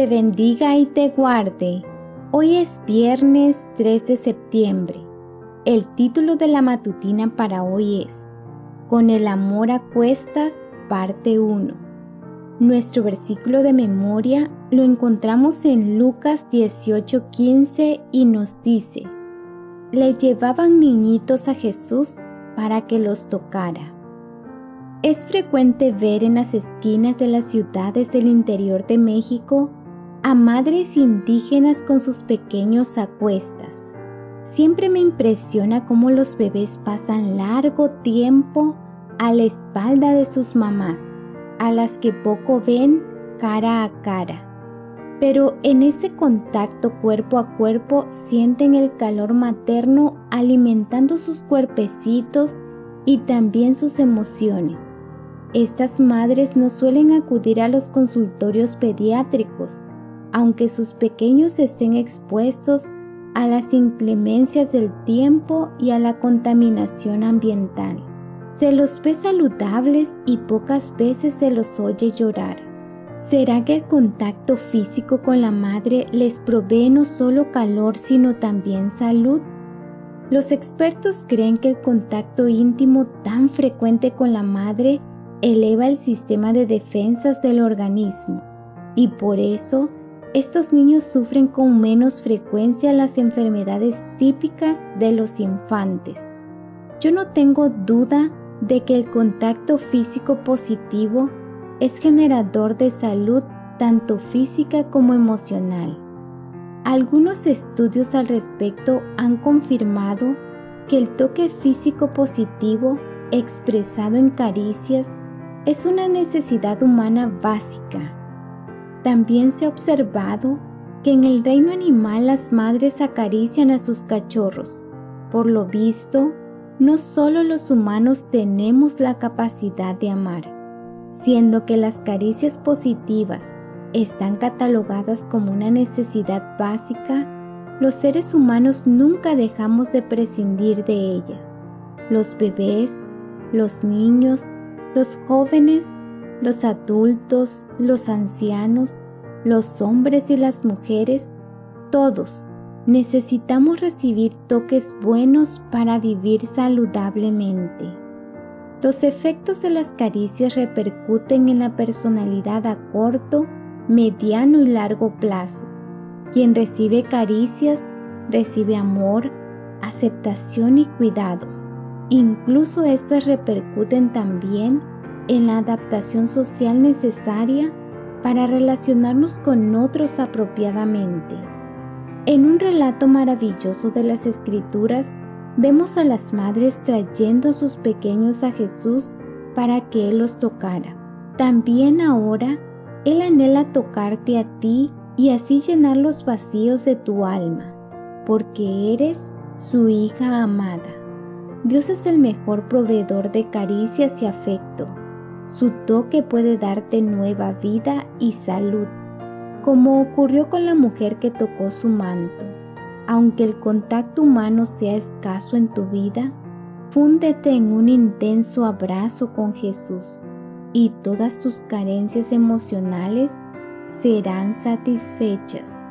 te bendiga y te guarde. Hoy es viernes 3 de septiembre. El título de la matutina para hoy es Con el amor a cuestas, parte 1. Nuestro versículo de memoria lo encontramos en Lucas 18:15 y nos dice, Le llevaban niñitos a Jesús para que los tocara. Es frecuente ver en las esquinas de las ciudades del interior de México a madres indígenas con sus pequeños a cuestas Siempre me impresiona cómo los bebés pasan largo tiempo a la espalda de sus mamás, a las que poco ven cara a cara. Pero en ese contacto cuerpo a cuerpo sienten el calor materno alimentando sus cuerpecitos y también sus emociones. Estas madres no suelen acudir a los consultorios pediátricos, aunque sus pequeños estén expuestos a las inclemencias del tiempo y a la contaminación ambiental. Se los ve saludables y pocas veces se los oye llorar. ¿Será que el contacto físico con la madre les provee no solo calor sino también salud? Los expertos creen que el contacto íntimo tan frecuente con la madre eleva el sistema de defensas del organismo y por eso estos niños sufren con menos frecuencia las enfermedades típicas de los infantes. Yo no tengo duda de que el contacto físico positivo es generador de salud tanto física como emocional. Algunos estudios al respecto han confirmado que el toque físico positivo expresado en caricias es una necesidad humana básica también se ha observado que en el reino animal las madres acarician a sus cachorros. Por lo visto, no solo los humanos tenemos la capacidad de amar, siendo que las caricias positivas están catalogadas como una necesidad básica, los seres humanos nunca dejamos de prescindir de ellas. Los bebés, los niños, los jóvenes los adultos, los ancianos, los hombres y las mujeres, todos necesitamos recibir toques buenos para vivir saludablemente. Los efectos de las caricias repercuten en la personalidad a corto, mediano y largo plazo. Quien recibe caricias recibe amor, aceptación y cuidados. Incluso estas repercuten también en la adaptación social necesaria para relacionarnos con otros apropiadamente. En un relato maravilloso de las Escrituras, vemos a las madres trayendo a sus pequeños a Jesús para que Él los tocara. También ahora Él anhela tocarte a ti y así llenar los vacíos de tu alma, porque eres su hija amada. Dios es el mejor proveedor de caricias y afecto su toque puede darte nueva vida y salud, como ocurrió con la mujer que tocó su manto. Aunque el contacto humano sea escaso en tu vida, fúndete en un intenso abrazo con Jesús y todas tus carencias emocionales serán satisfechas.